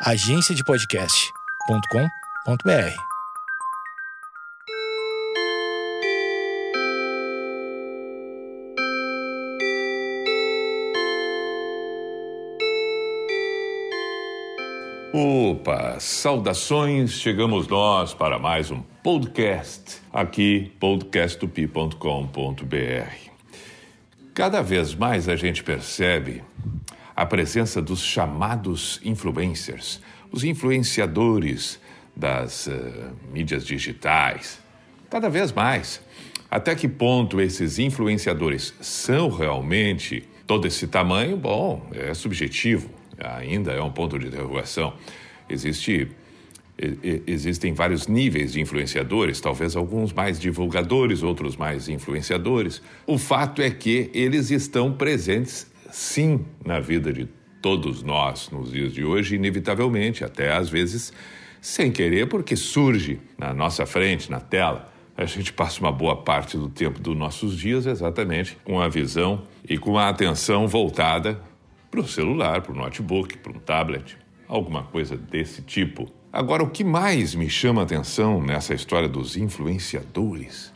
agenciadepodcast.com.br. Opa, saudações, chegamos nós para mais um podcast aqui, podcastupi.com.br. Cada vez mais a gente percebe a presença dos chamados influencers, os influenciadores das uh, mídias digitais. Cada vez mais. Até que ponto esses influenciadores são realmente todo esse tamanho? Bom, é subjetivo, ainda é um ponto de interrogação. Existe existem vários níveis de influenciadores, talvez alguns mais divulgadores, outros mais influenciadores. O fato é que eles estão presentes sim na vida de todos nós nos dias de hoje, inevitavelmente, até às vezes sem querer, porque surge na nossa frente, na tela. A gente passa uma boa parte do tempo dos nossos dias exatamente com a visão e com a atenção voltada para o celular, para o notebook, para um tablet, alguma coisa desse tipo. Agora, o que mais me chama a atenção nessa história dos influenciadores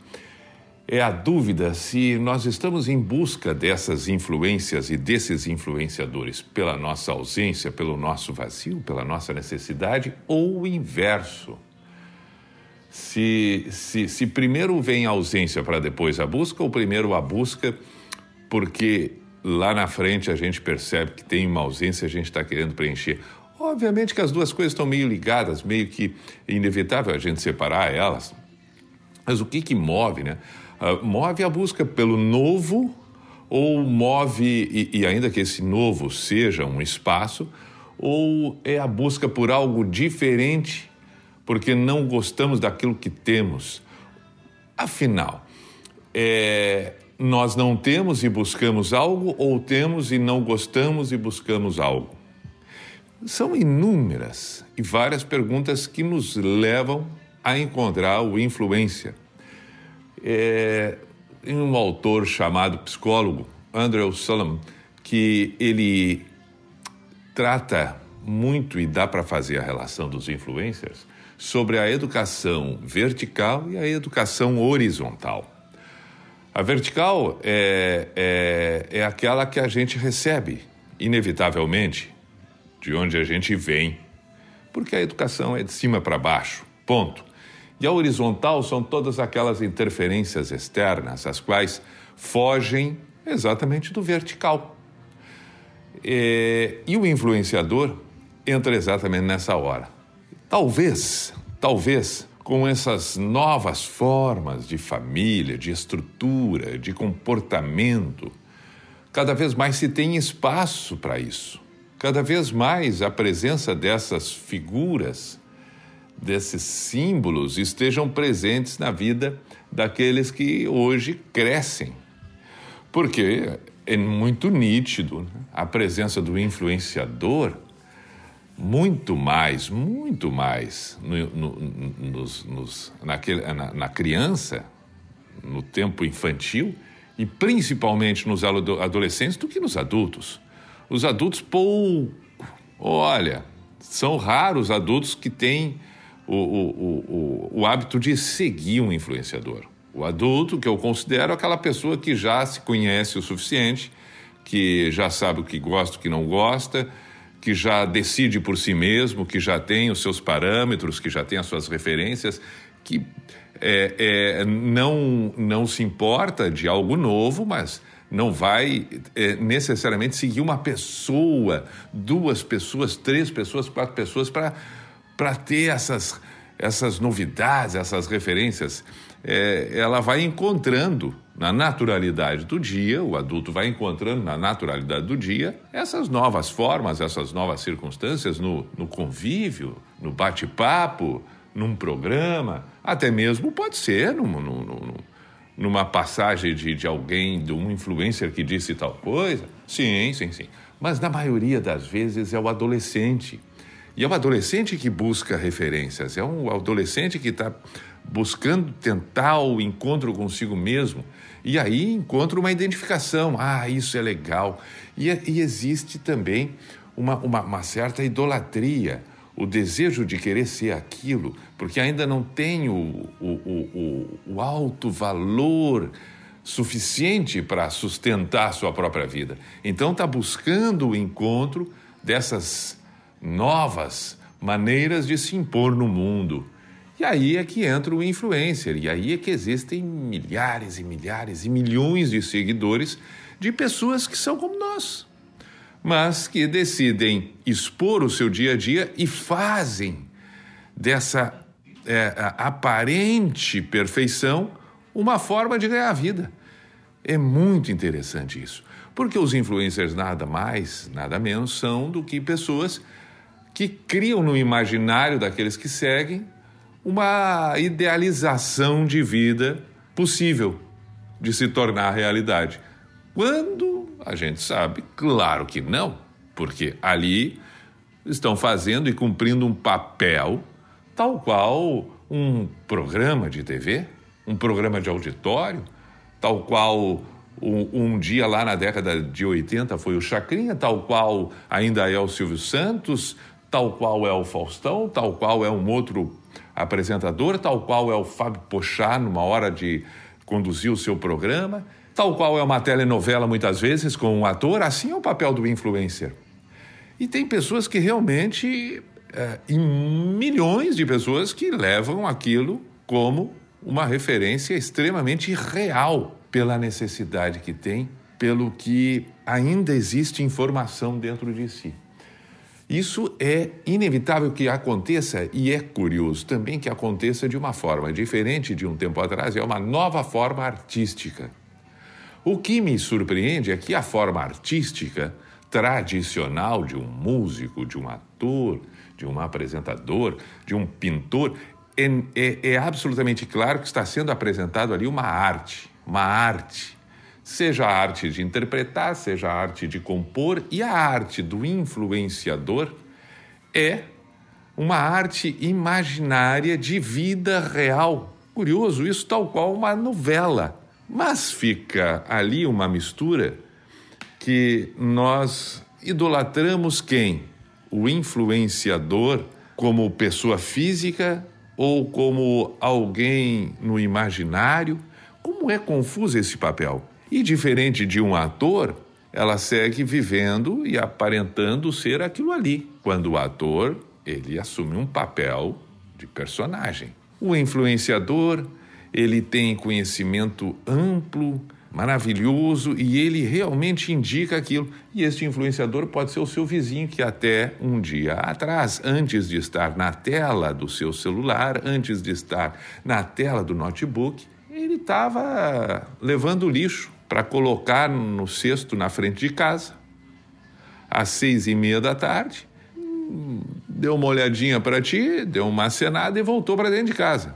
é a dúvida se nós estamos em busca dessas influências e desses influenciadores pela nossa ausência, pelo nosso vazio, pela nossa necessidade ou o inverso. Se, se, se primeiro vem a ausência para depois a busca, ou primeiro a busca porque lá na frente a gente percebe que tem uma ausência e a gente está querendo preencher. Obviamente que as duas coisas estão meio ligadas, meio que inevitável a gente separar elas. Mas o que que move, né? Uh, move a busca pelo novo ou move, e, e ainda que esse novo seja um espaço, ou é a busca por algo diferente porque não gostamos daquilo que temos. Afinal, é, nós não temos e buscamos algo, ou temos e não gostamos e buscamos algo? São inúmeras e várias perguntas que nos levam a encontrar o influência. É, tem um autor chamado psicólogo, Andrew Solomon, que ele trata muito e dá para fazer a relação dos influencers sobre a educação vertical e a educação horizontal. A vertical é, é, é aquela que a gente recebe, inevitavelmente, de onde a gente vem, porque a educação é de cima para baixo, ponto. E a horizontal são todas aquelas interferências externas, as quais fogem exatamente do vertical. E, e o influenciador entra exatamente nessa hora. Talvez, talvez, com essas novas formas de família, de estrutura, de comportamento, cada vez mais se tem espaço para isso cada vez mais a presença dessas figuras, desses símbolos, estejam presentes na vida daqueles que hoje crescem. Porque é muito nítido né? a presença do influenciador, muito mais, muito mais no, no, nos, nos, naquele, na, na criança, no tempo infantil, e principalmente nos adolescentes do que nos adultos. Os adultos, pouco. Olha, são raros adultos que têm o, o, o, o hábito de seguir um influenciador. O adulto, que eu considero aquela pessoa que já se conhece o suficiente, que já sabe o que gosta, o que não gosta, que já decide por si mesmo, que já tem os seus parâmetros, que já tem as suas referências, que é, é, não, não se importa de algo novo, mas não vai é, necessariamente seguir uma pessoa, duas pessoas, três pessoas, quatro pessoas para ter essas, essas novidades, essas referências. É, ela vai encontrando na naturalidade do dia, o adulto vai encontrando na naturalidade do dia essas novas formas, essas novas circunstâncias no, no convívio, no bate-papo, num programa, até mesmo pode ser num, num, num numa passagem de, de alguém, de um influencer que disse tal coisa? Sim, sim, sim. Mas na maioria das vezes é o adolescente. E é o adolescente que busca referências, é um adolescente que está buscando tentar o encontro consigo mesmo. E aí encontra uma identificação. Ah, isso é legal. E, e existe também uma, uma, uma certa idolatria o desejo de querer ser aquilo, porque ainda não tem o, o, o, o alto valor suficiente para sustentar sua própria vida. Então está buscando o encontro dessas novas maneiras de se impor no mundo. E aí é que entra o influencer, e aí é que existem milhares e milhares e milhões de seguidores de pessoas que são como nós, mas que decidem expor o seu dia a dia e fazem dessa é, aparente perfeição uma forma de ganhar a vida. É muito interessante isso, porque os influencers nada mais, nada menos são do que pessoas que criam no imaginário daqueles que seguem uma idealização de vida possível de se tornar realidade. Quando a gente sabe, claro que não, porque ali estão fazendo e cumprindo um papel tal qual um programa de TV, um programa de auditório, tal qual um, um, dia lá na década de 80 foi o Chacrinha, tal qual ainda é o Silvio Santos, tal qual é o Faustão, tal qual é um outro apresentador, tal qual é o Fábio Pochá numa hora de conduzir o seu programa, tal qual é uma telenovela muitas vezes com um ator, assim é o papel do influencer. E tem pessoas que realmente, é, milhões de pessoas que levam aquilo como uma referência extremamente real pela necessidade que tem, pelo que ainda existe informação dentro de si. Isso é inevitável que aconteça e é curioso também que aconteça de uma forma diferente de um tempo atrás, é uma nova forma artística. O que me surpreende é que a forma artística tradicional de um músico, de um ator, de um apresentador, de um pintor, é, é, é absolutamente claro que está sendo apresentado ali uma arte, uma arte seja a arte de interpretar, seja a arte de compor, e a arte do influenciador é uma arte imaginária de vida real. Curioso, isso tal qual uma novela. Mas fica ali uma mistura que nós idolatramos quem? O influenciador como pessoa física ou como alguém no imaginário? Como é confuso esse papel? E diferente de um ator, ela segue vivendo e aparentando ser aquilo ali, quando o ator ele assume um papel de personagem. O influenciador, ele tem conhecimento amplo, maravilhoso e ele realmente indica aquilo. E este influenciador pode ser o seu vizinho que até um dia atrás, antes de estar na tela do seu celular, antes de estar na tela do notebook, ele estava levando lixo para colocar no cesto na frente de casa, às seis e meia da tarde, deu uma olhadinha para ti, deu uma acenada e voltou para dentro de casa.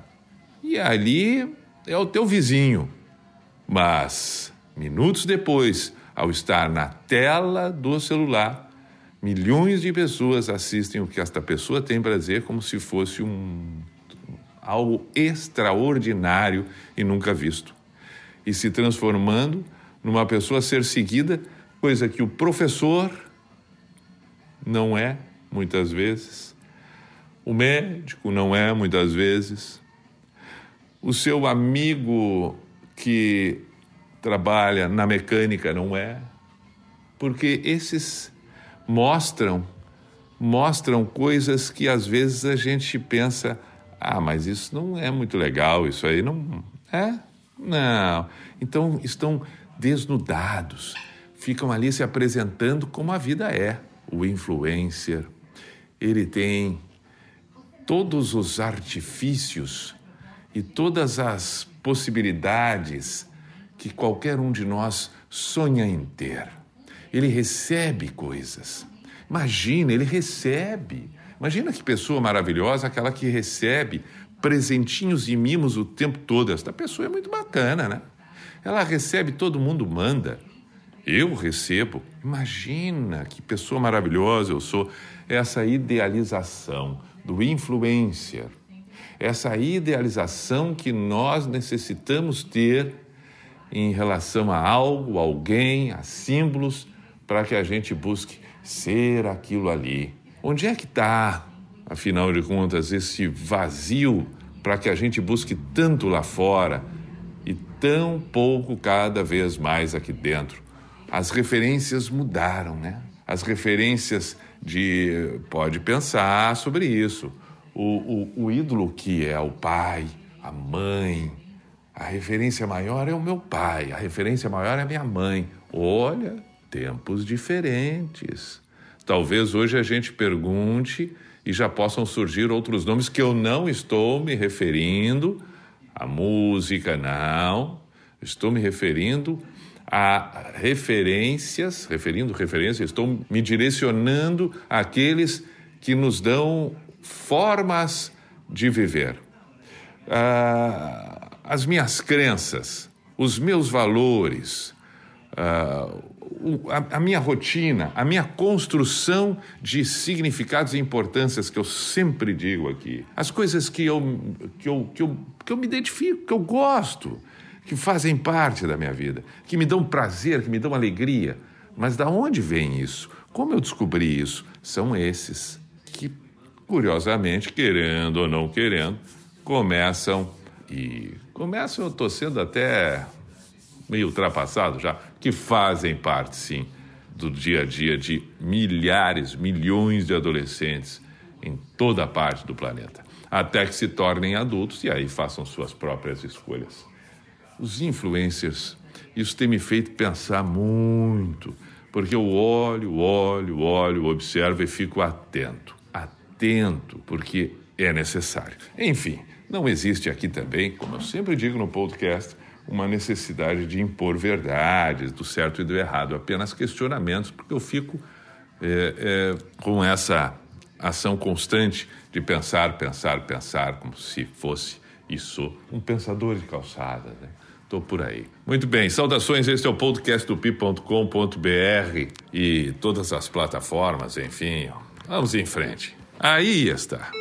E ali é o teu vizinho. Mas, minutos depois, ao estar na tela do celular, milhões de pessoas assistem o que esta pessoa tem para dizer como se fosse um algo extraordinário e nunca visto e se transformando numa pessoa ser seguida, coisa que o professor não é, muitas vezes, o médico não é, muitas vezes, o seu amigo que trabalha na mecânica não é, porque esses mostram mostram coisas que às vezes a gente pensa, ah, mas isso não é muito legal, isso aí não é, não. Então estão desnudados, ficam ali se apresentando como a vida é. O influencer, ele tem todos os artifícios e todas as possibilidades que qualquer um de nós sonha em ter. Ele recebe coisas. Imagina, ele recebe. Imagina que pessoa maravilhosa aquela que recebe presentinhos e mimos o tempo todo. Esta pessoa é muito bacana, né? Ela recebe, todo mundo manda. Eu recebo. Imagina que pessoa maravilhosa eu sou. Essa idealização do influencer, essa idealização que nós necessitamos ter em relação a algo, alguém, a símbolos, para que a gente busque ser aquilo ali. Onde é que está afinal de contas, esse vazio para que a gente busque tanto lá fora tão pouco cada vez mais aqui dentro? As referências mudaram, né? As referências de. Pode pensar sobre isso. O, o, o ídolo que é o pai, a mãe, a referência maior é o meu pai, a referência maior é a minha mãe. Olha, tempos diferentes. Talvez hoje a gente pergunte e já possam surgir outros nomes que eu não estou me referindo à música, não. Estou me referindo a referências, referindo referências, estou me direcionando àqueles que nos dão formas de viver. Ah, as minhas crenças, os meus valores, ah, a, minha rotina, a minha construção de significados e importâncias que eu sempre digo aqui, as coisas que eu, que eu, que eu, que eu me identifico, que eu gosto, que fazem parte da minha vida, que me dão prazer, que me dão alegria. Mas da onde vem isso? Como eu descobri isso? São esses que, curiosamente, querendo ou não querendo, começam e começam, eu estou sendo até meio ultrapassado já, que fazem parte, sim, do dia a dia de milhares, milhões de adolescentes em toda a parte do planeta, até que se tornem adultos e aí façam suas próprias escolhas. Os influencers, isso tem me feito pensar muito, porque eu olho, olho, olho, observo e fico atento, atento, porque é necessário. Enfim, não existe aqui também, como eu sempre digo no podcast, uma necessidade de impor verdades do certo e do errado, apenas questionamentos, porque eu fico é, é, com essa ação constante de pensar, pensar, pensar, como se fosse sou um pensador de calçada. Né? Estou por aí. Muito bem, saudações. Este é o podcast do pi.com.br e todas as plataformas, enfim. Vamos em frente. Aí está.